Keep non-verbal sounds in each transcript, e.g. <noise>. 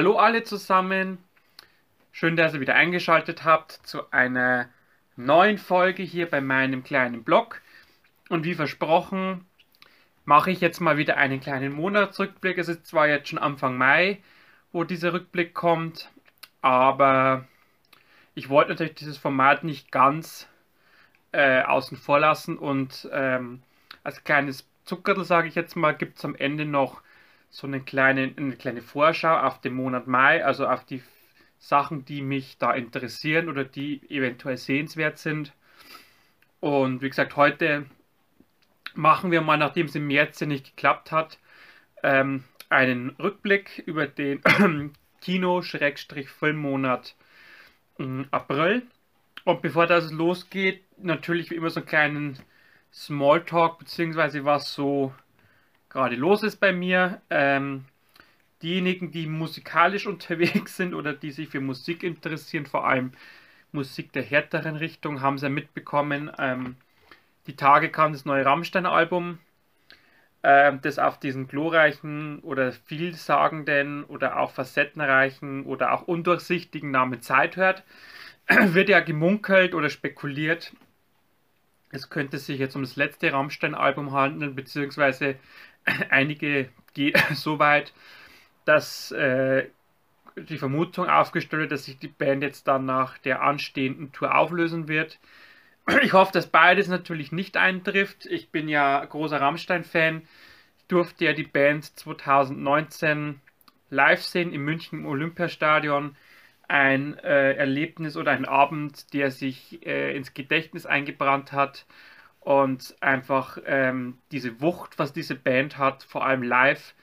Hallo alle zusammen. Schön, dass ihr wieder eingeschaltet habt zu einer neuen Folge hier bei meinem kleinen Blog. Und wie versprochen, mache ich jetzt mal wieder einen kleinen Monatsrückblick. Es ist zwar jetzt schon Anfang Mai, wo dieser Rückblick kommt, aber ich wollte natürlich dieses Format nicht ganz äh, außen vor lassen und ähm, als kleines Zuckerl, sage ich jetzt mal, gibt es am Ende noch so eine kleine, eine kleine Vorschau auf den Monat Mai, also auf die Sachen, die mich da interessieren oder die eventuell sehenswert sind. Und wie gesagt, heute machen wir mal, nachdem es im März ja nicht geklappt hat, ähm, einen Rückblick über den <clears throat> Kino-Filmmonat April. Und bevor das losgeht, natürlich wie immer so einen kleinen Smalltalk, beziehungsweise was so gerade los ist bei mir. Ähm, diejenigen, die musikalisch <laughs> unterwegs sind oder die sich für Musik interessieren, vor allem Musik der härteren Richtung, haben sie ja mitbekommen. Ähm, die Tage kam das neue Rammstein-Album, äh, das auf diesen glorreichen oder vielsagenden oder auch facettenreichen oder auch undurchsichtigen Namen Zeit hört. <clears throat> Wird ja gemunkelt oder spekuliert, es könnte sich jetzt um das letzte Rammstein-Album handeln, beziehungsweise <coughs> einige gehen <coughs> so weit, dass äh, die Vermutung aufgestellt wird, dass sich die Band jetzt dann nach der anstehenden Tour auflösen wird. <coughs> Ich hoffe, dass beides natürlich nicht eintrifft. Ich bin ja großer Rammstein-Fan. Ich durfte ja die Band 2019 live sehen im München Olympiastadion. Ein äh, Erlebnis oder ein Abend, der sich äh, ins Gedächtnis eingebrannt hat und einfach ähm, diese Wucht, was diese Band hat, vor allem live,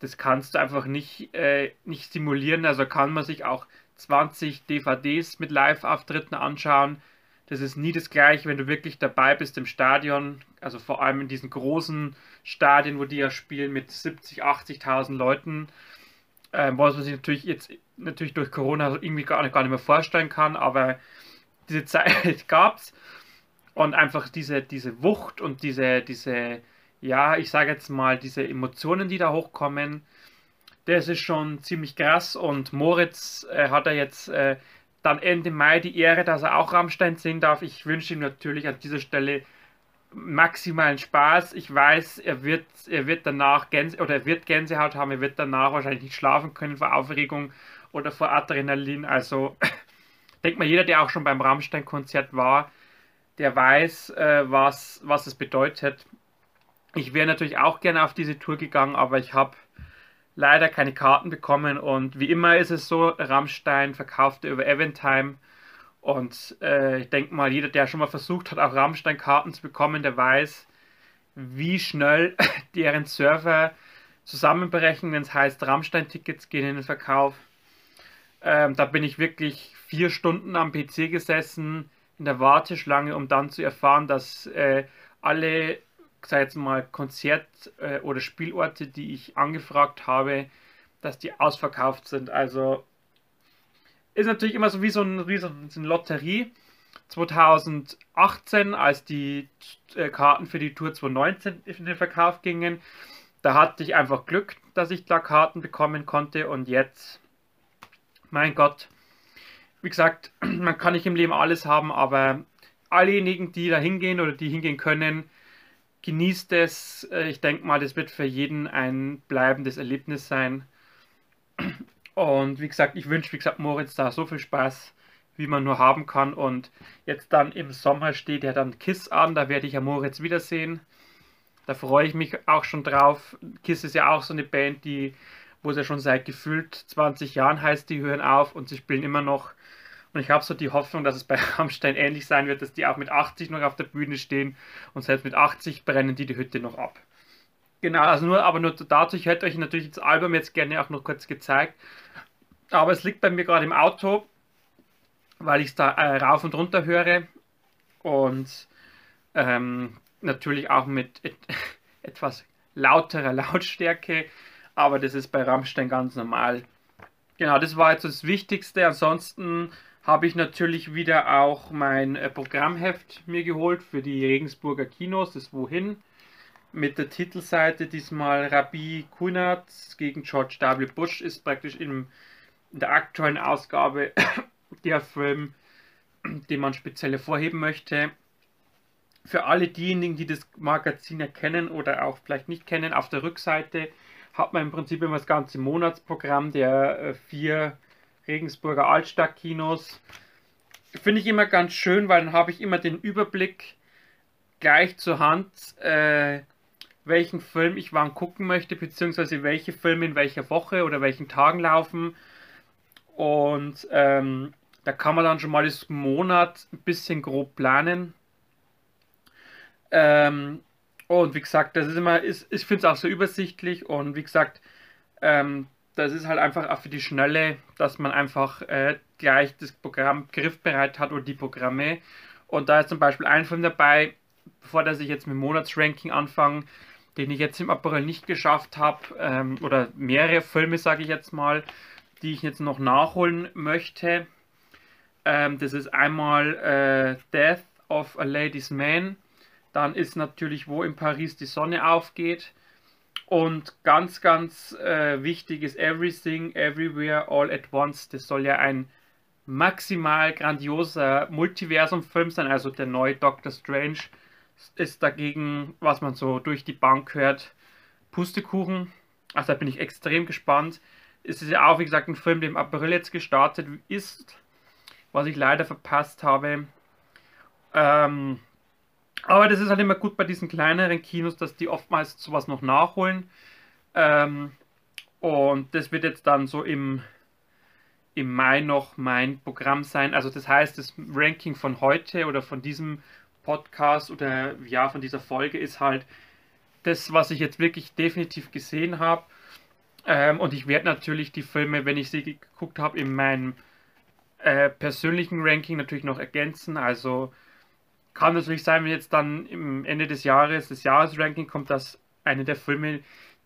das kannst du einfach nicht, äh, nicht simulieren. Also kann man sich auch 20 DVDs mit Live-Auftritten anschauen. Das ist nie das gleiche, wenn du wirklich dabei bist im Stadion, also vor allem in diesen großen Stadien, wo die ja spielen mit 70, 80.000 Leuten, äh, was man sich natürlich jetzt natürlich durch Corona irgendwie gar gar nicht mehr vorstellen kann, aber diese <laughs> Zeit gab es und einfach diese, diese Wucht und diese, diese, ja, ich sage jetzt mal, diese Emotionen, die da hochkommen, das ist schon ziemlich krass. Und Moritz äh, hat er jetzt äh, dann Ende Mai die Ehre, dass er auch Rammstein singen darf. Ich wünsche ihm natürlich an dieser Stelle maximalen Spaß. Ich weiß, er wird, er wird danach Gänse oder er wird Gänsehaut haben, er wird danach wahrscheinlich nicht schlafen können vor Aufregung oder vor Adrenalin. Also <clears throat> denkt mal, jeder, der auch schon beim Rammstein-Konzert war, der weiß, äh, was, was es bedeutet. Ich wäre natürlich auch gerne auf diese Tour gegangen, aber ich habe leider keine Karten bekommen und wie immer ist es so, Rammstein verkaufte über Eventime und äh, ich denke mal, jeder, der schon mal versucht hat, auch Rammstein-Karten zu bekommen, der weiß, wie schnell <laughs> deren Server zusammenbrechen, wenn es heißt, Rammstein-Tickets gehen in den Verkauf. Ähm, da bin ich wirklich vier Stunden am PC gesessen, in der Warteschlange, um dann zu erfahren, dass äh, alle, sag jetzt mal, Konzert- äh, oder Spielorte, die ich angefragt habe, dass die ausverkauft sind. Also ist natürlich immer so wie so, ein, wie so eine Lotterie. 2018, als die äh, Karten für die Tour 2019 in den Verkauf gingen, da hatte ich einfach Glück, dass ich da Karten bekommen konnte und jetzt, mein Gott, wie gesagt, <clears throat> man kann nicht im Leben alles haben, aber allejenigen, die da hingehen oder die hingehen können, genießt es. Äh, ich denke mal, das wird für jeden ein bleibendes Erlebnis sein. <clears throat> Und wie gesagt, ich wünsche, wie gesagt, Moritz da so viel Spaß, wie man nur haben kann. Und jetzt dann im Sommer steht ja dann Kiss an, da werde ich ja Moritz wiedersehen. Da freue ich mich auch schon drauf. Kiss ist ja auch so eine Band, die, wo es ja schon seit gefühlt 20 Jahren heißt, die hören auf und sie spielen immer noch. Und ich habe so die Hoffnung, dass es bei <laughs> Rammstein ähnlich sein wird, dass die auch mit 80 noch auf der Bühne stehen und selbst mit 80 brennen die die Hütte noch ab. Genau, also nur, aber nur dazu, ich hätte euch natürlich das Album jetzt gerne auch noch kurz gezeigt. Aber es liegt bei mir gerade im Auto, weil ich es da äh, rauf und runter höre. Und ähm, natürlich auch mit et <laughs> etwas lauterer Lautstärke. Aber das ist bei Rammstein ganz normal. Genau, das war jetzt das Wichtigste. Ansonsten habe ich natürlich wieder auch mein äh, Programmheft mir geholt für die Regensburger Kinos, das Wohin, mit der Titelseite diesmal Rabbi Kunert gegen George W. Bush ist praktisch im, in der aktuellen Ausgabe <coughs> der Film, den man speziell hervorheben möchte. Für alle diejenigen, die das Magazin erkennen oder auch vielleicht nicht kennen, auf der Rückseite hat man im Prinzip immer das ganze Monatsprogramm der äh, vier Regensburger Altstadtkinos. Finde ich immer ganz schön, weil dann habe ich immer den Überblick gleich zur Hand, äh, welchen Film ich wann gucken möchte, beziehungsweise welche Filme in welcher Woche oder welchen Tagen laufen. Und ähm, da kann man dann schon mal das Monat ein bisschen grob planen. Ähm, und wie gesagt, das ist immer, ist, ich finde es auch so übersichtlich und wie gesagt, ähm, das ist halt einfach auch für die Schnelle, dass man einfach äh, gleich das Programm griffbereit hat oder die Programme. Und da ist zum Beispiel ein Film dabei, bevor dass ich jetzt mit Monatsranking anfange, den ich jetzt im April nicht geschafft habe, ähm, oder mehrere Filme, sage ich jetzt mal, die ich jetzt noch nachholen möchte. Ähm, das ist einmal äh, Death of a Lady's Man dann ist natürlich, wo in Paris die Sonne aufgeht. Und ganz, ganz äh, wichtig ist Everything, Everywhere, All at Once. Das soll ja ein maximal grandioser Multiversum-Film sein. Also der neue Doctor Strange ist dagegen, was man so durch die Bank hört, Pustekuchen. Also da bin ich extrem gespannt. Es ist ja auch, wie gesagt, ein Film, der im April jetzt gestartet ist, was ich leider verpasst habe. Ähm, aber das ist halt immer gut bei diesen kleineren Kinos, dass die oftmals sowas noch nachholen. Ähm, und das wird jetzt dann so im, im Mai noch mein Programm sein. Also das heißt, das Ranking von heute oder von diesem Podcast oder ja, von dieser Folge ist halt das, was ich jetzt wirklich definitiv gesehen habe. Ähm, und ich werde natürlich die Filme, wenn ich sie geguckt habe, in meinem äh, persönlichen Ranking natürlich noch ergänzen. Also kann natürlich sein, wenn jetzt dann im Ende des Jahres das Jahresranking kommt, dass eine der Filme,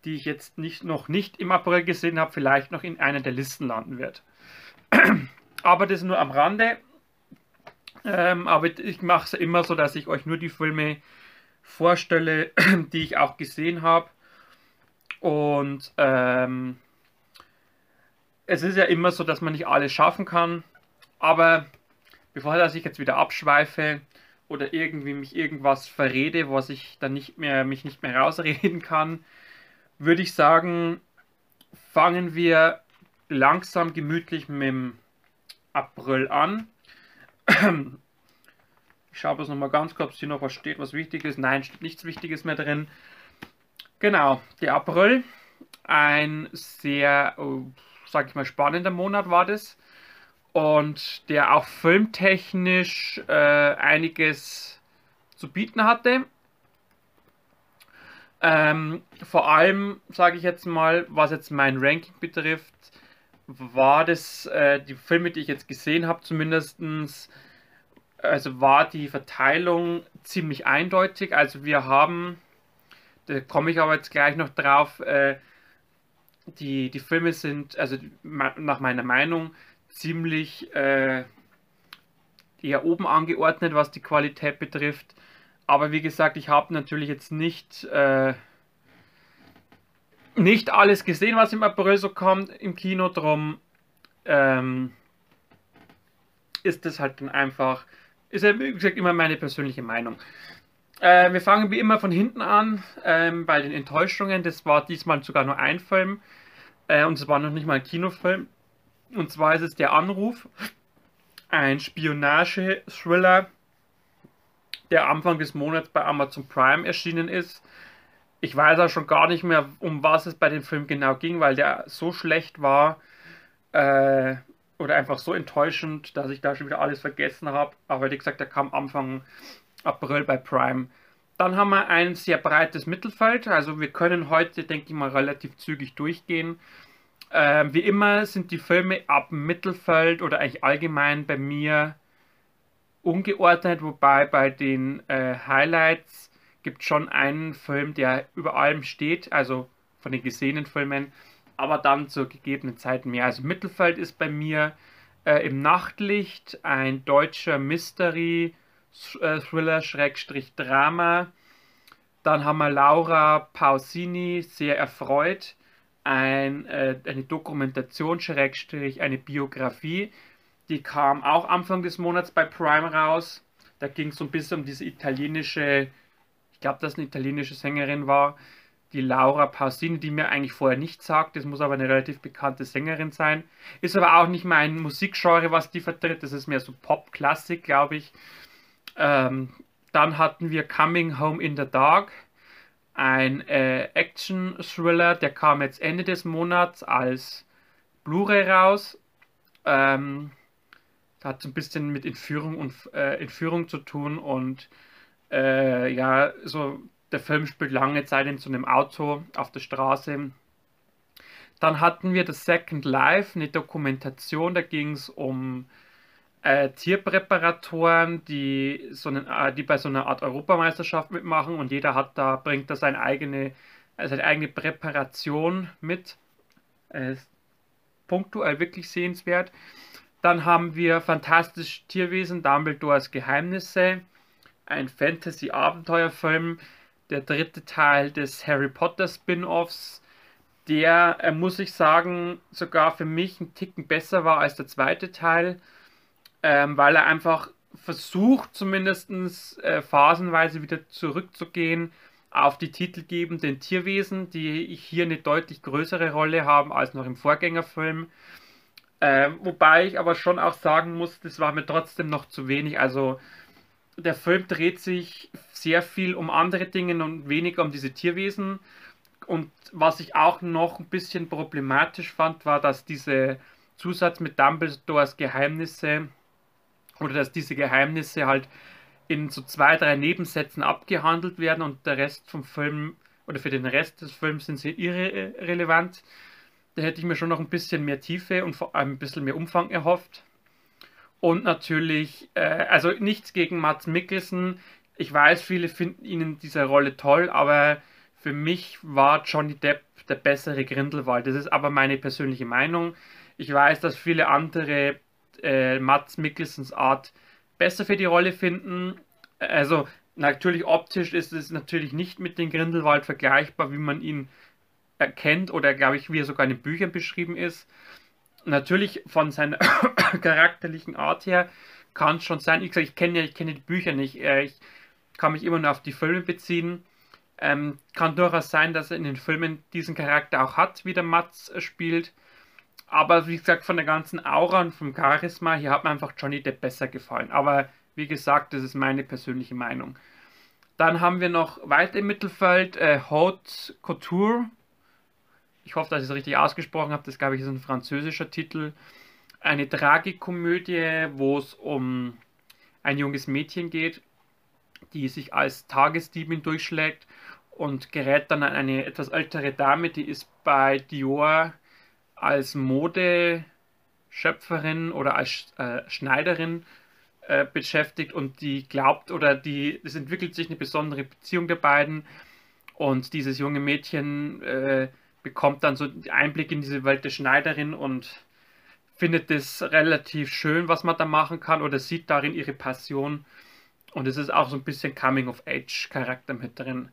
die ich jetzt nicht, noch nicht im April gesehen habe, vielleicht noch in einer der Listen landen wird. <clears throat> aber das nur am Rande. Ähm, aber ich mache es immer so, dass ich euch nur die Filme vorstelle, <clears throat> die ich auch gesehen habe. Und ähm, es ist ja immer so, dass man nicht alles schaffen kann. Aber bevor ich jetzt wieder abschweife, oder irgendwie mich irgendwas verrede, was ich dann nicht mehr, mich nicht mehr rausreden kann, würde ich sagen, fangen wir langsam gemütlich mit dem April an. Ich schaue bloß nochmal ganz kurz, ob hier noch was steht, was wichtig ist. Nein, steht nichts Wichtiges mehr drin. Genau, der April. Ein sehr, oh, sag ich mal, spannender Monat war das und der auch filmtechnisch äh, einiges zu bieten hatte. Ähm, vor allem, sage ich jetzt mal, was jetzt mein Ranking betrifft, war das, äh, die Filme, die ich jetzt gesehen habe, zumindest, also war die Verteilung ziemlich eindeutig. Also wir haben, da komme ich aber jetzt gleich noch drauf, äh, die, die Filme sind, also nach meiner Meinung, ziemlich äh, eher oben angeordnet, was die Qualität betrifft. Aber wie gesagt, ich habe natürlich jetzt nicht, äh, nicht alles gesehen, was im April so kommt im Kino. Drum ähm, ist das halt dann einfach, ist ja wie gesagt immer meine persönliche Meinung. Äh, wir fangen wie immer von hinten an ähm, bei den Enttäuschungen. Das war diesmal sogar nur ein Film. Äh, und es war noch nicht mal ein Kinofilm. Und zwar ist es der Anruf, ein Spionage-Thriller, der Anfang des Monats bei Amazon Prime erschienen ist. Ich weiß auch schon gar nicht mehr, um was es bei dem Film genau ging, weil der so schlecht war äh, oder einfach so enttäuschend, dass ich da schon wieder alles vergessen habe. Aber wie gesagt, der kam Anfang April bei Prime. Dann haben wir ein sehr breites Mittelfeld, also wir können heute, denke ich mal, relativ zügig durchgehen. Ähm, wie immer sind die Filme ab Mittelfeld oder eigentlich allgemein bei mir ungeordnet, wobei bei den äh, Highlights gibt schon einen Film, der über allem steht, also von den gesehenen Filmen, aber dann zur gegebenen Zeit mehr. Also Mittelfeld ist bei mir äh, im Nachtlicht ein deutscher Mystery äh, Thriller Schrägstrich Drama. Dann haben wir Laura Pausini sehr erfreut ein, äh, eine Dokumentation, eine Biografie. Die kam auch Anfang des Monats bei Prime raus. Da ging es so ein bisschen um diese italienische, ich glaube, dass eine italienische Sängerin war, die Laura Pausini, die mir eigentlich vorher nicht sagt. Das muss aber eine relativ bekannte Sängerin sein. Ist aber auch nicht mein Musikgenre, was die vertritt. Das ist mehr so Pop-Klassik, glaube ich. Ähm, dann hatten wir Coming Home in the Dark, ein äh, Action-Thriller, der kam jetzt Ende des Monats als Blu-ray raus. Ähm, hat so ein bisschen mit Entführung und äh, Entführung zu tun und äh, ja, so der Film spielt lange Zeit in so einem Auto auf der Straße. Dann hatten wir das Second Life, eine Dokumentation, da ging es um äh, Tierpräparatoren, die, so einen, äh, die bei so einer Art Europameisterschaft mitmachen und jeder hat da, bringt da seine eigene, äh, seine eigene Präparation mit. Äh, punktuell wirklich sehenswert. Dann haben wir Fantastische Tierwesen, Dumbledores Geheimnisse, ein Fantasy-Abenteuerfilm, der dritte Teil des Harry Potter Spin-offs, der, äh, muss ich sagen, sogar für mich ein Ticken besser war als der zweite Teil ähm, weil er einfach versucht, zumindest äh, phasenweise wieder zurückzugehen auf die titelgebenden Tierwesen, die hier eine deutlich größere Rolle haben als noch im Vorgängerfilm. Äh, wobei ich aber schon auch sagen muss, das war mir trotzdem noch zu wenig. Also der Film dreht sich sehr viel um andere Dinge und weniger um diese Tierwesen. Und was ich auch noch ein bisschen problematisch fand, war, dass diese Zusatz mit Dumbledores Geheimnisse oder dass diese Geheimnisse halt in so zwei, drei Nebensätzen abgehandelt werden und der Rest vom Film oder für den Rest des Films sind sie irrelevant. Da hätte ich mir schon noch ein bisschen mehr Tiefe und vor allem ein bisschen mehr Umfang erhofft. Und natürlich, äh, also nichts gegen Mats Mikkelsen. Ich weiß, viele finden ihn in dieser Rolle toll, aber für mich war Johnny Depp der bessere Grindelwald. Das ist aber meine persönliche Meinung. Ich weiß, dass viele andere äh, Mats Mikkelsens Art besser für die Rolle finden. Also natürlich optisch ist es natürlich nicht mit dem Grindelwald vergleichbar, wie man ihn erkennt oder glaube ich, wie er sogar in den Büchern beschrieben ist. Natürlich von seiner <coughs> charakterlichen Art her kann es schon sein. Ich, ich kenne ich kenne die Bücher nicht. Äh, ich kann mich immer nur auf die Filme beziehen. Ähm, kann durchaus sein, dass er in den Filmen diesen Charakter auch hat, wie der Mats spielt. Aber wie gesagt, von der ganzen Aura und vom Charisma, hier hat mir einfach Johnny Depp besser gefallen. Aber wie gesagt, das ist meine persönliche Meinung. Dann haben wir noch weiter im Mittelfeld äh, Haute Couture. Ich hoffe, dass ich es richtig ausgesprochen habe. Das, glaube ich, ist ein französischer Titel. Eine Tragikomödie, wo es um ein junges Mädchen geht, die sich als Tagesdiebin durchschlägt und gerät dann an eine etwas ältere Dame, die ist bei Dior als Modeschöpferin oder als äh, Schneiderin äh, beschäftigt und die glaubt oder die, es entwickelt sich eine besondere Beziehung der beiden. Und dieses junge Mädchen äh, bekommt dann so Einblick in diese Welt der Schneiderin und findet es relativ schön, was man da machen kann oder sieht darin ihre Passion. Und es ist auch so ein bisschen Coming-of-Age-Charakter mit drin.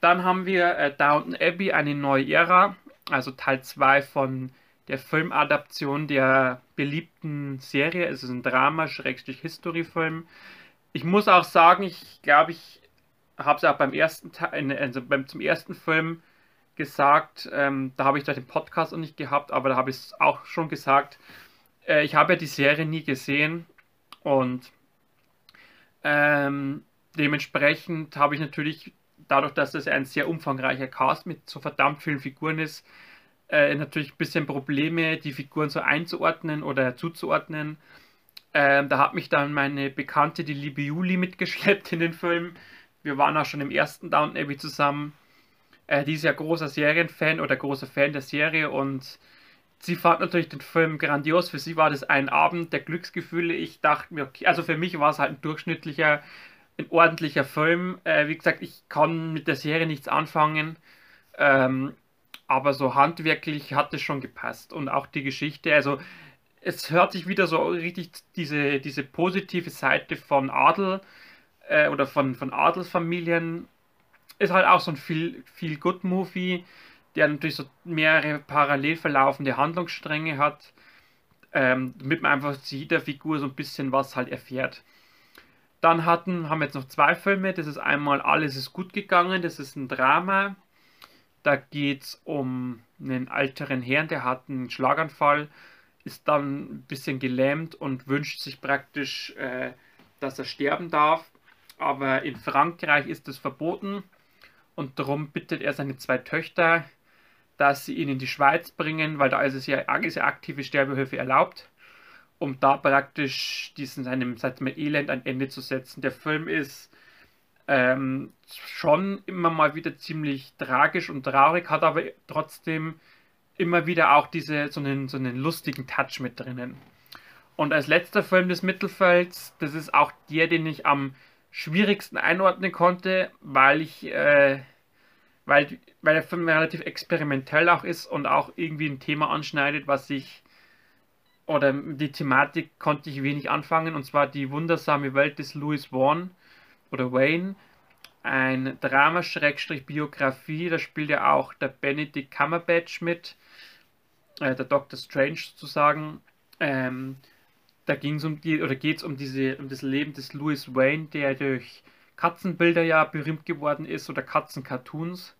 Dann haben wir äh, Downton Abbey, eine neue Ära also Teil 2 von der Filmadaption der beliebten Serie. Es ist ein Drama, Schrägstrich History-Film. Ich muss auch sagen, ich glaube, ich habe es auch beim ersten Teil, also beim, zum ersten Film gesagt, ähm, da habe ich da den Podcast noch nicht gehabt, aber da habe ich es auch schon gesagt. Äh, ich habe ja die Serie nie gesehen und ähm, dementsprechend habe ich natürlich dadurch, dass es ein sehr umfangreicher Cast mit so verdammt vielen Figuren ist, äh, natürlich ein bisschen Probleme, die Figuren so einzuordnen oder zuzuordnen. Ähm, da hat mich dann meine Bekannte, die liebe Juli, mitgeschleppt in den Film. Wir waren auch schon im ersten Down Abbey zusammen. Äh, die ist ja großer Serienfan oder großer Fan der Serie und sie fand natürlich den Film grandios. Für sie war das ein Abend der Glücksgefühle. Ich dachte mir, okay, also für mich war es halt ein durchschnittlicher ein ordentlicher Film. Äh, wie gesagt, ich kann mit der Serie nichts anfangen. Ähm, aber so handwerklich hat es schon gepasst. Und auch die Geschichte, also es hört sich wieder so richtig diese, diese positive Seite von Adel äh, oder von, von Adelsfamilien. Ist halt auch so ein viel, viel Good Movie. der natürlich so mehrere parallel verlaufende Handlungsstränge hat, ähm, damit man einfach zu jeder Figur so ein bisschen was halt erfährt. Dann hatten, haben wir jetzt noch zwei Filme. Das ist einmal Alles ist gut gegangen. Das ist ein Drama. Da geht es um einen älteren Herrn, der hat einen Schlaganfall, ist dann ein bisschen gelähmt und wünscht sich praktisch, äh, dass er sterben darf. Aber in Frankreich ist das verboten und darum bittet er seine zwei Töchter, dass sie ihn in die Schweiz bringen, weil da ist es ja ist ja aktive Sterbehilfe erlaubt, um da praktisch diesen seinem seit Elend ein Ende zu setzen. Der Film ist ähm, schon immer mal wieder ziemlich tragisch und traurig, hat aber trotzdem immer wieder auch diese so einen, so einen lustigen Touch mit drinnen. Und als letzter Film des Mittelfelds, das ist auch der, den ich am schwierigsten einordnen konnte, weil ich äh, weil, weil der Film relativ experimentell auch ist und auch irgendwie ein Thema anschneidet, was ich oder die Thematik konnte ich wenig anfangen und zwar die wundersame Welt des Louis Vaughn oder Wayne, ein Drama-Biografie, da spielt ja auch der Benedict Cumberbatch mit, äh, der Doctor Strange sozusagen. Ähm, da ging es um die oder geht es um diese um das Leben des Louis Wayne, der durch Katzenbilder ja berühmt geworden ist oder Katzencartoons.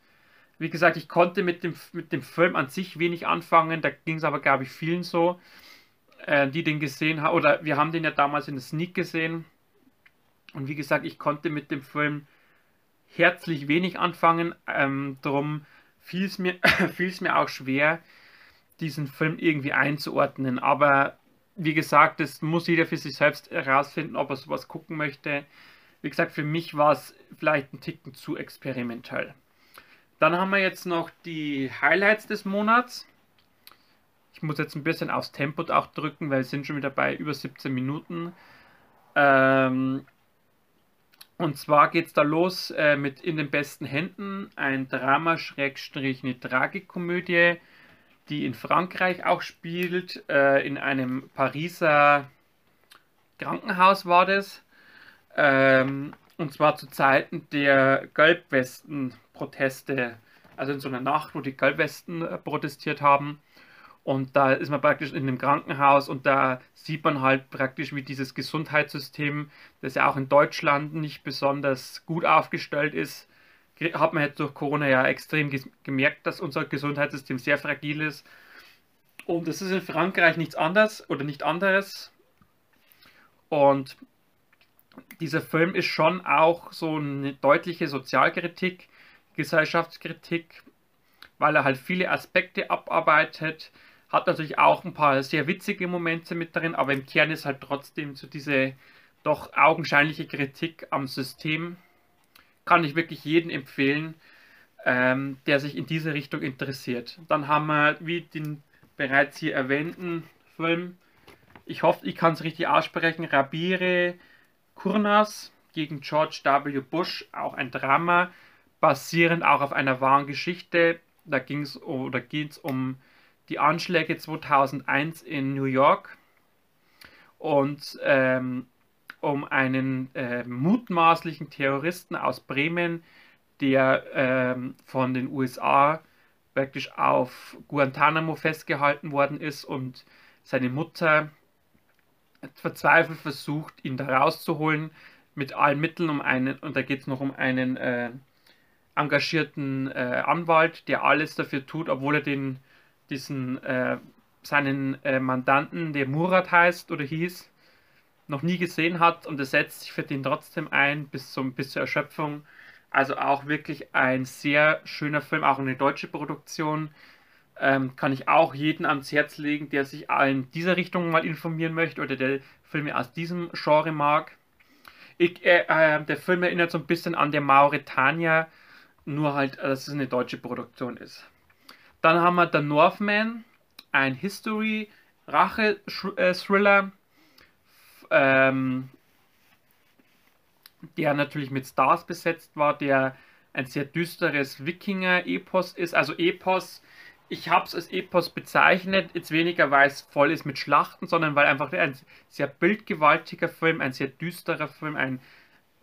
Wie gesagt, ich konnte mit dem, mit dem Film an sich wenig anfangen, da ging es aber, glaube ich, vielen so, äh, die den gesehen haben. Oder wir haben den ja damals in der Sneak gesehen. Und wie gesagt, ich konnte mit dem Film herzlich wenig anfangen. Ähm, darum fiel es mir, <coughs> mir auch schwer, diesen Film irgendwie einzuordnen. Aber wie gesagt, das muss jeder für sich selbst herausfinden, ob er sowas gucken möchte. Wie gesagt, für mich war es vielleicht ein Ticken zu experimentell. Dann haben wir jetzt noch die Highlights des Monats. Ich muss jetzt ein bisschen aufs Tempo auch drücken, weil es sind schon wieder bei über 17 Minuten. Ähm, und zwar geht es da los äh, mit In den besten Händen, ein Drama-eine Tragikomödie, die in Frankreich auch spielt, äh, in einem Pariser Krankenhaus war das. Ähm, und zwar zu Zeiten der Gelbwesten-Proteste, also in so einer Nacht, wo die Gelbwesten äh, protestiert haben. Und da ist man praktisch in einem Krankenhaus und da sieht man halt praktisch, wie dieses Gesundheitssystem, das ja auch in Deutschland nicht besonders gut aufgestellt ist, hat man jetzt durch Corona ja extrem gemerkt, dass unser Gesundheitssystem sehr fragil ist. Und das ist in Frankreich nichts anderes oder nicht anderes. Und dieser Film ist schon auch so eine deutliche Sozialkritik, Gesellschaftskritik, weil er halt viele Aspekte abarbeitet. Hat natürlich auch ein paar sehr witzige Momente mit drin, aber im Kern ist halt trotzdem so diese doch augenscheinliche Kritik am System. Kann ich wirklich jedem empfehlen, ähm, der sich in diese Richtung interessiert. Dann haben wir, wie den bereits hier erwähnten Film, ich hoffe, ich kann es richtig aussprechen, Rabire Kurnas gegen George W. Bush, auch ein Drama, basierend auch auf einer wahren Geschichte. Da ging es oder geht es um die Anschläge 2001 in New York und ähm, um einen äh, mutmaßlichen Terroristen aus Bremen, der ähm, von den USA wirklich auf Guantanamo festgehalten worden ist und seine Mutter verzweifelt versucht, ihn da rauszuholen mit allen Mitteln um einen, und da geht es noch um einen äh, engagierten äh, Anwalt, der alles dafür tut, obwohl er den, diesen, äh, seinen äh, Mandanten, der Murat heißt oder hieß, noch nie gesehen hat und er setzt sich für den trotzdem ein bis, zum, bis zur Erschöpfung. Also auch wirklich ein sehr schöner Film, auch eine deutsche Produktion. Ähm, kann ich auch jeden ans Herz legen, der sich in dieser Richtung mal informieren möchte oder der Filme aus diesem Genre mag. Ich, äh, äh, der Film erinnert so ein bisschen an der Mauretania, nur halt, dass es eine deutsche Produktion ist. Dann haben wir The Northman, ein History-Rache-Thriller, ähm, der natürlich mit Stars besetzt war, der ein sehr düsteres Wikinger-Epos ist. Also Epos ich habe es als Epos bezeichnet, jetzt weniger, weil es voll ist mit Schlachten, sondern weil einfach ein sehr bildgewaltiger Film, ein sehr düsterer Film, ein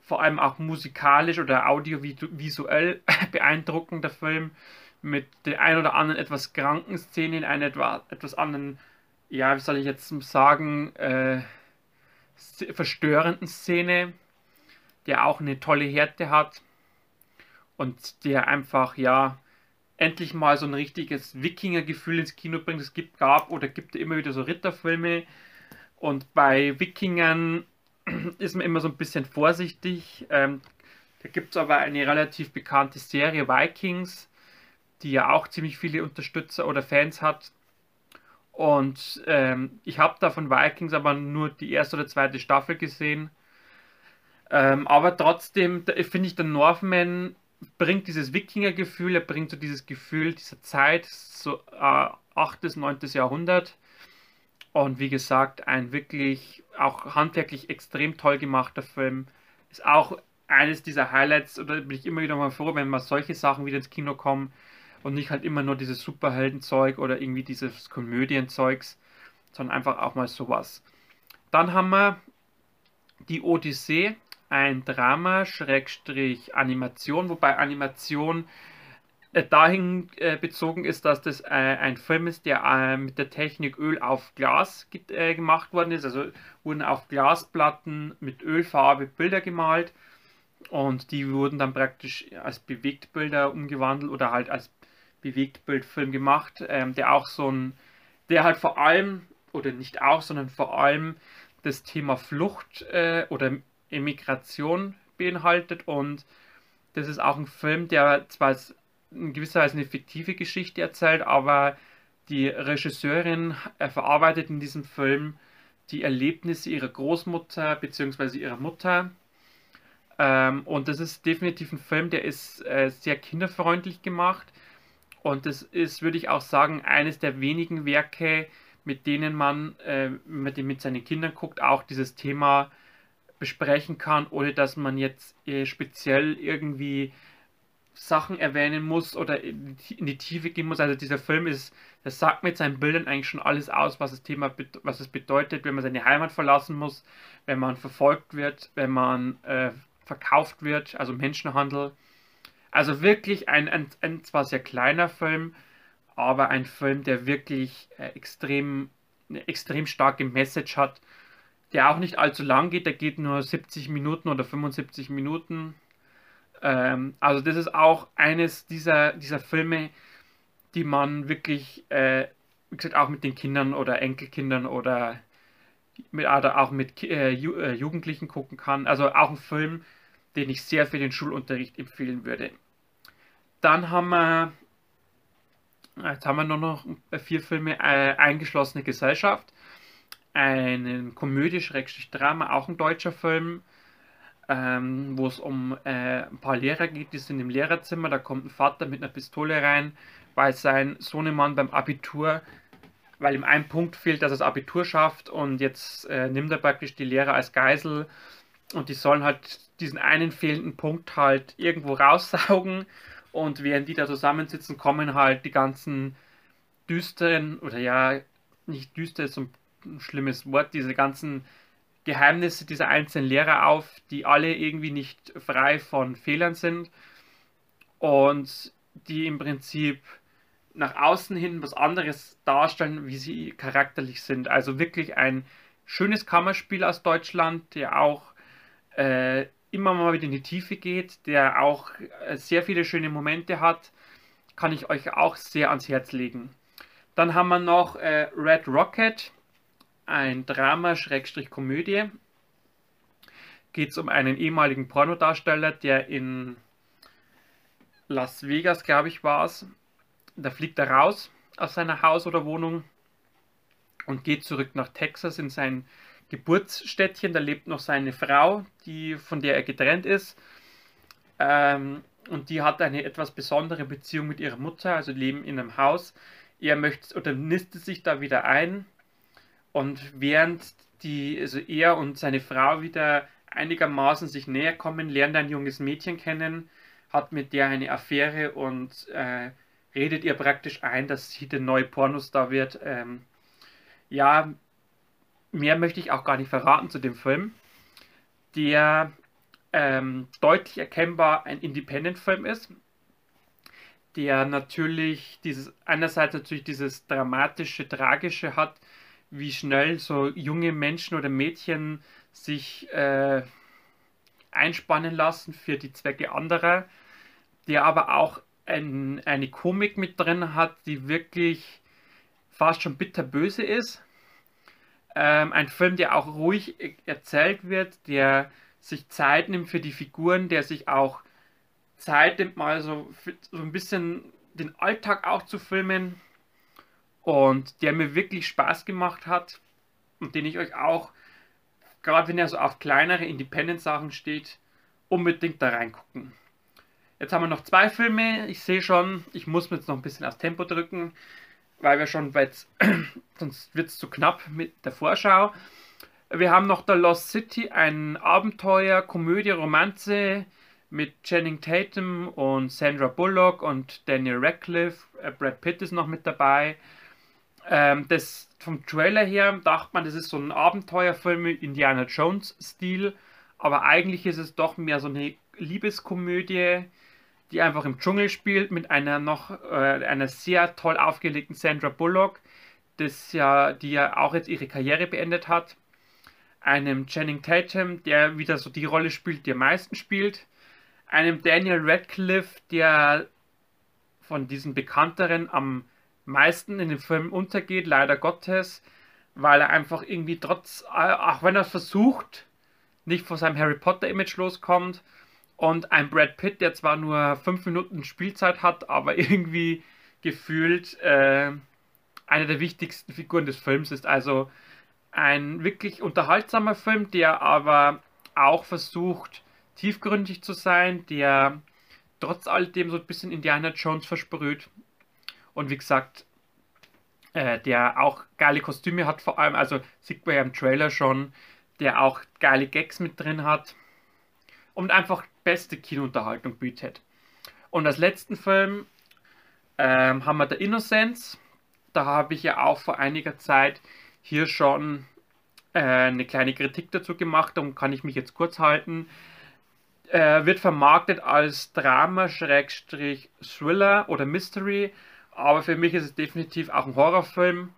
vor allem auch musikalisch oder audiovisuell <laughs> beeindruckender Film mit der ein oder anderen etwas kranken Szene in einer etwa, etwas anderen, ja, wie soll ich jetzt sagen, äh, verstörenden Szene, der auch eine tolle Härte hat und der einfach, ja, endlich mal so ein richtiges Wikinger-Gefühl ins Kino bringt. Es gibt, gab oder gibt immer wieder so Ritterfilme und bei Wikingern <clears throat> ist man immer so ein bisschen vorsichtig. Ähm, da gibt es aber eine relativ bekannte Serie Vikings, die ja auch ziemlich viele Unterstützer oder Fans hat. Und ähm, ich habe da von Vikings aber nur die erste oder zweite Staffel gesehen. Ähm, aber trotzdem finde ich, der Northman bringt dieses Wikinger-Gefühl, er bringt so dieses Gefühl dieser Zeit, so äh, 8. bis 9. Jahrhundert. Und wie gesagt, ein wirklich auch handwerklich extrem toll gemachter Film. Ist auch eines dieser Highlights, oder bin ich immer wieder mal froh, wenn mal solche Sachen wieder ins Kino kommen und nicht halt immer nur dieses Superheldenzeug oder irgendwie dieses Komödienzeugs, sondern einfach auch mal sowas. Dann haben wir die Odyssee, ein Drama, Schrägstrich Animation, wobei Animation äh, dahin äh, bezogen ist, dass das äh, ein Film ist, der mit der Technik Öl auf Glas gemacht worden ist. Also wurden auf Glasplatten mit Ölfarbe Bilder gemalt und die wurden dann praktisch als Bewegtbilder umgewandelt oder halt als Bewegtbildfilm gemacht, ähm, der auch so ein, der halt vor allem, oder nicht auch, sondern vor allem das Thema Flucht äh, oder Emigration beinhaltet und das ist auch ein Film, der zwar in gewisser Weise eine fiktive Geschichte erzählt, aber die Regisseurin verarbeitet in diesem Film die Erlebnisse ihrer Großmutter bzw. ihrer Mutter. Ähm, und das ist definitiv ein Film, der ist äh, sehr kinderfreundlich gemacht. Und das ist, würde ich auch sagen, eines der wenigen Werke, mit denen man, äh, mit, mit seinen Kindern guckt, auch dieses Thema besprechen kann, ohne dass man jetzt äh, speziell irgendwie Sachen erwähnen muss oder in die Tiefe gehen muss. Also dieser Film ist, das sagt mit seinen Bildern eigentlich schon alles aus, was das Thema, was es bedeutet, wenn man seine Heimat verlassen muss, wenn man verfolgt wird, wenn man äh, verkauft wird, also Menschenhandel. Also wirklich ein, ein, ein, zwar sehr kleiner Film, aber ein Film, der wirklich äh, extrem, eine extrem starke Message hat, der auch nicht allzu lang geht, der geht nur 70 Minuten oder 75 Minuten ähm, also das ist auch eines dieser, dieser Filme, die man wirklich, äh, wie gesagt, auch mit den Kindern oder Enkelkindern oder, mit, oder auch mit äh, äh, Jugendlichen gucken kann. Also auch ein Film, den ich sehr für den Schulunterricht empfehlen würde. Dann haben wir, jetzt haben wir nur noch vier Filme, äh, Eingeschlossene Gesellschaft, einen Komödie-Drama, auch ein deutscher Film, ähm, wo es um äh, ein paar Lehrer geht, die sind im Lehrerzimmer, da kommt ein Vater mit einer Pistole rein, weil sein Sohnemann beim Abitur, weil ihm ein Punkt fehlt, dass er das Abitur schafft und jetzt äh, nimmt er praktisch die Lehrer als Geisel und die sollen halt diesen einen fehlenden Punkt halt irgendwo raussaugen und während die da zusammensitzen, kommen halt die ganzen düsteren, oder ja, nicht düster ist so ein schlimmes Wort, diese ganzen Geheimnisse dieser einzelnen Lehrer auf, die alle irgendwie nicht frei von Fehlern sind und die im Prinzip nach außen hin was anderes darstellen, wie sie charakterlich sind. Also wirklich ein schönes Kammerspiel aus Deutschland, der auch äh, immer mal wieder in die Tiefe geht, der auch äh, sehr viele schöne Momente hat, kann ich euch auch sehr ans Herz legen. Dann haben wir noch äh, Red Rocket, ein Drama-Komödie. Geht es um einen ehemaligen Pornodarsteller, der in Las Vegas, glaube ich, war es. Da fliegt er raus aus seiner Haus oder Wohnung und geht zurück nach Texas in sein Geburtsstädtchen. Da lebt noch seine Frau, die, von der er getrennt ist. Ähm, und die hat eine etwas besondere Beziehung mit ihrer Mutter, also leben in einem Haus. Er möchte oder nistet sich da wieder ein und während die, also er und seine Frau wieder einigermaßen sich näher kommen, lernt ein junges Mädchen kennen, hat mit der eine Affäre und äh, redet ihr praktisch ein, dass sie der neue Pornostar wird. Ähm, ja, mehr möchte ich auch gar nicht verraten zu dem Film, der ähm, deutlich erkennbar ein Independent-Film ist, der natürlich dieses, einerseits natürlich dieses dramatische, tragische hat, wie schnell so junge Menschen oder Mädchen sich äh, einspannen lassen für die Zwecke anderer, der aber auch ein, eine Komik mit drin hat, die wirklich fast schon bitterböse ist. Ähm, ein Film, der auch ruhig erzählt wird, der sich Zeit nimmt für die Figuren, der sich auch Zeit nimmt, mal so, so ein bisschen den Alltag auch zu filmen und der mir wirklich Spaß gemacht hat und den ich euch auch, gerade wenn er so auf kleinere Independent-Sachen steht, unbedingt da reingucken. Jetzt haben wir noch zwei Filme. Ich sehe schon, ich muss mir jetzt noch ein bisschen aufs Tempo drücken, weil wir schon weit, <clears throat> sonst wird es zu knapp mit der Vorschau. Wir haben noch The Lost City, ein Abenteuer, Komödie, Romanze mit Channing Tatum und Sandra Bullock und Daniel Radcliffe. Äh, Brad Pitt ist noch mit dabei. Ähm, das vom Trailer her dachte man, das ist so ein Abenteuerfilm mit Indiana Jones-Stil, aber eigentlich ist es doch mehr so eine Liebeskomödie, die einfach im Dschungel spielt mit einer noch äh, einer sehr toll aufgelegten Sandra Bullock, das ja, die ja auch jetzt ihre Karriere beendet hat, einem Channing Tatum, der wieder so die Rolle spielt, die am meisten spielt, einem Daniel Radcliffe, der von diesen bekannteren am meisten in dem Film untergeht, leider Gottes, weil er einfach irgendwie trotz, äh, auch wenn er versucht, nicht von seinem Harry Potter Image loskommt und ein Brad Pitt, der zwar nur fünf Minuten Spielzeit hat, aber <laughs> irgendwie gefühlt äh, eine der wichtigsten Figuren des Films ist. Also ein wirklich unterhaltsamer Film, der aber auch versucht, tiefgründig zu sein, der trotz alledem so ein bisschen Indiana Jones versprüht. Und wie gesagt, äh, der auch geile Kostüme hat, vor allem, also sieht man ja im Trailer schon, der auch geile Gags mit drin hat und einfach beste Kinounterhaltung bietet. Und als letzten Film ähm, haben wir The Innocence. Da habe ich ja auch vor einiger Zeit hier schon äh, eine kleine Kritik dazu gemacht, darum kann ich mich jetzt kurz halten. Äh, wird vermarktet als Drama, Schrägstrich, Thriller oder Mystery, aber für mich ist es definitiv auch ein Horrorfilm,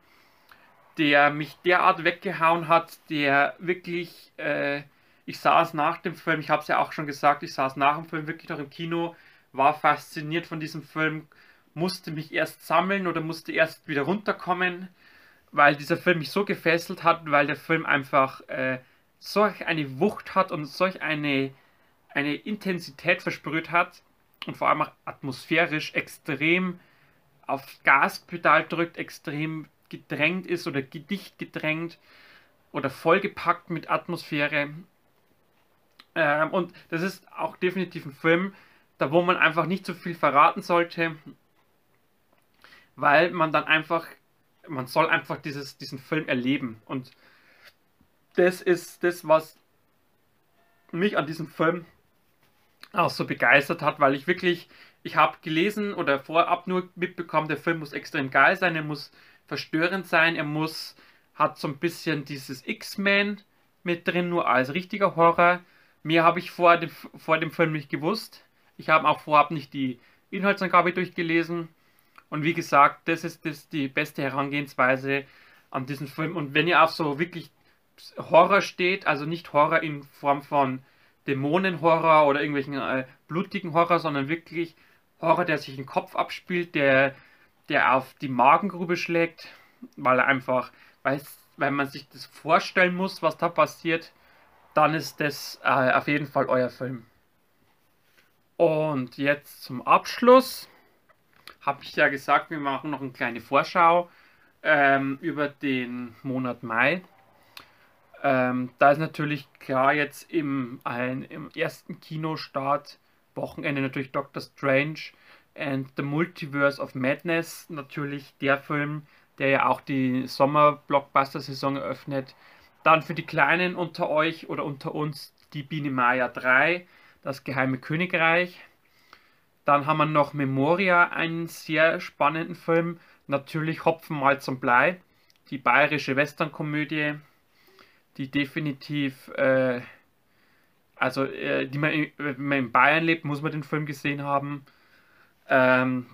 der mich derart weggehauen hat, der wirklich, äh, ich saß nach dem Film, ich habe es ja auch schon gesagt, ich saß nach dem Film wirklich noch im Kino, war fasziniert von diesem Film, musste mich erst sammeln oder musste erst wieder runterkommen, weil dieser Film mich so gefesselt hat, weil der Film einfach äh, solch eine Wucht hat und solch eine eine Intensität versprüht hat und vor allem auch atmosphärisch extrem auf Gaspedal drückt, extrem gedrängt ist oder dicht gedrängt oder vollgepackt mit Atmosphäre. Ähm, und das ist auch definitiv ein Film, da wo man einfach nicht so viel verraten sollte, weil man dann einfach, man soll einfach dieses, diesen Film erleben. Und das ist das, was mich an diesem Film auch so begeistert hat, weil ich wirklich, ich habe gelesen oder vorab nur mitbekommen, der Film muss extrem geil sein, er muss verstörend sein, er muss, hat so ein bisschen dieses X-Men mit drin, nur als richtiger Horror. Mehr habe ich vor dem, vor dem Film nicht gewusst. Ich habe auch vorab nicht die Inhaltsangabe durchgelesen. Und wie gesagt, das ist das die beste Herangehensweise an diesen Film. Und wenn ihr auf so wirklich Horror steht, also nicht Horror in Form von Dämonenhorror oder irgendwelchen äh, blutigen Horror, sondern wirklich Horror, der sich im Kopf abspielt, der, der auf die Magengrube schlägt, weil er einfach, weil man sich das vorstellen muss, was da passiert, dann ist das äh, auf jeden Fall euer Film. Und jetzt zum Abschluss habe ich ja gesagt, wir machen noch eine kleine Vorschau ähm, über den Monat Mai. Ähm, da ist natürlich klar jetzt im, ein, im ersten Kinostart Wochenende natürlich Doctor Strange and the Multiverse of Madness, natürlich der Film, der ja auch die Sommer-Blockbuster-Saison eröffnet. Dann für die Kleinen unter euch oder unter uns die Biene Maya 3, das Geheime Königreich. Dann haben wir noch Memoria, einen sehr spannenden Film. Natürlich Hopfen, Malz und Blei, die bayerische Westernkomödie die definitiv, äh, also äh, die man, wenn man in Bayern lebt, muss man den Film gesehen haben. Ähm,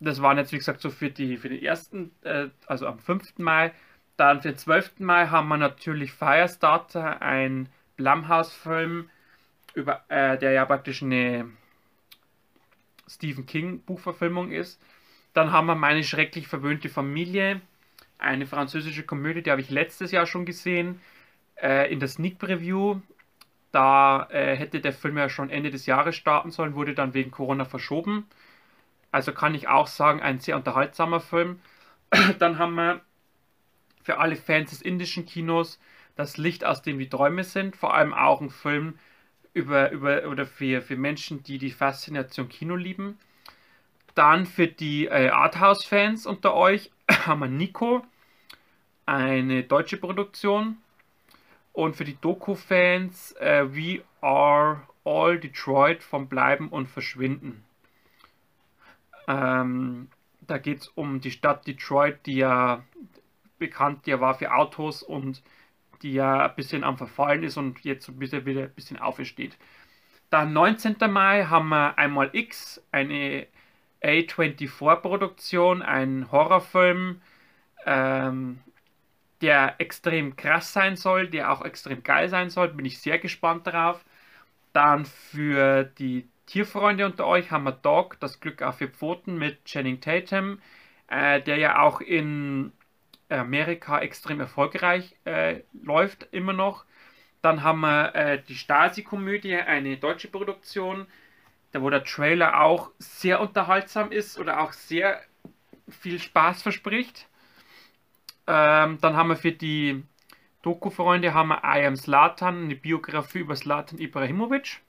das waren jetzt, wie gesagt, so für, die, für den ersten, äh, also am 5. Mai. Dann für den 12. Mai haben wir natürlich Firestarter, ein Blumhouse-Film, äh, der ja praktisch eine Stephen King Buchverfilmung ist. Dann haben wir Meine schrecklich verwöhnte Familie, eine französische Komödie, die habe ich letztes Jahr schon gesehen, äh, in der Sneak Preview. Da äh, hätte der Film ja schon Ende des Jahres starten sollen, wurde dann wegen Corona verschoben. Also kann ich auch sagen, ein sehr unterhaltsamer Film. <clears throat> dann haben wir für alle Fans des indischen Kinos das Licht, aus dem die Träume sind. Vor allem auch ein Film über, über oder für, für Menschen, die die Faszination Kino lieben. Dann für die äh, Arthouse-Fans unter euch <clears throat> haben wir Nico, eine deutsche Produktion. Und für die Doku-Fans äh, We Are All Detroit vom Bleiben und Verschwinden. Ähm, da geht es um die Stadt Detroit, die ja bekannt ja war für Autos und die ja ein bisschen am Verfallen ist und jetzt ein bisschen wieder ein bisschen aufersteht. Dann 19. Mai haben wir einmal X, eine A24-Produktion, ein Horrorfilm, ähm, der extrem krass sein soll, der auch extrem geil sein soll. Bin ich sehr gespannt darauf. Dann für die Tierfreunde unter euch haben wir Dog, das Glück auf vier Pfoten mit Channing Tatum, äh, der ja auch in Amerika extrem erfolgreich äh, läuft immer noch. Dann haben wir äh, die Stasi-Komödie, eine deutsche Produktion, da wo der Trailer auch sehr unterhaltsam ist oder auch sehr viel Spaß verspricht. Ähm, dann haben wir für die Doku-Freunde haben wir I Am Slatan, eine Biografie über Slatan Ibrahimovic.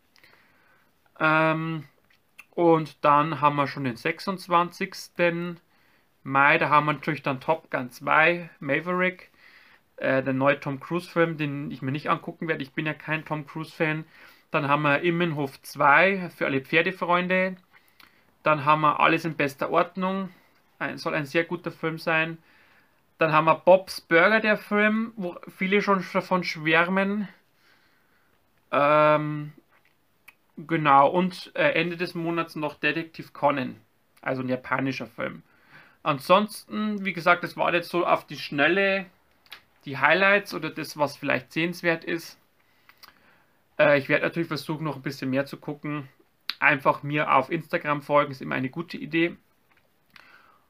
Ähm, und dann haben wir schon den 26. Mai, da haben wir natürlich dann Top Gun 2, Maverick, äh, der neue Tom Cruise-Film, den ich mir nicht angucken werde. Ich bin ja kein Tom Cruise-Fan. Dann haben wir Immenhof 2 für alle Pferdefreunde. Dann haben wir Alles in bester Ordnung. Ein, soll ein sehr guter Film sein. Dann haben wir Bob's Burger, der Film, wo viele schon davon schwärmen. Ähm, genau, und äh, Ende des Monats noch Detective Conan, also ein japanischer Film. Ansonsten, wie gesagt, das war jetzt so auf die Schnelle die Highlights oder das, was vielleicht sehenswert ist. Äh, ich werde natürlich versuchen, noch ein bisschen mehr zu gucken. Einfach mir auf Instagram folgen, ist immer eine gute Idee.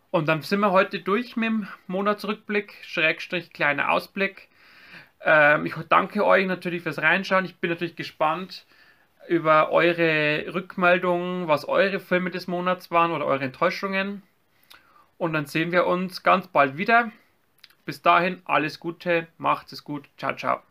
Und dann sind wir heute durch mit dem Monatsrückblick, Schrägstrich, kleiner Ausblick. Ähm, ich danke euch natürlich fürs Reinschauen. Ich bin natürlich gespannt über eure Rückmeldungen, was eure Filme des Monats waren oder eure Enttäuschungen. Und dann sehen wir uns ganz bald wieder. Bis dahin alles Gute, macht es gut, ciao, ciao.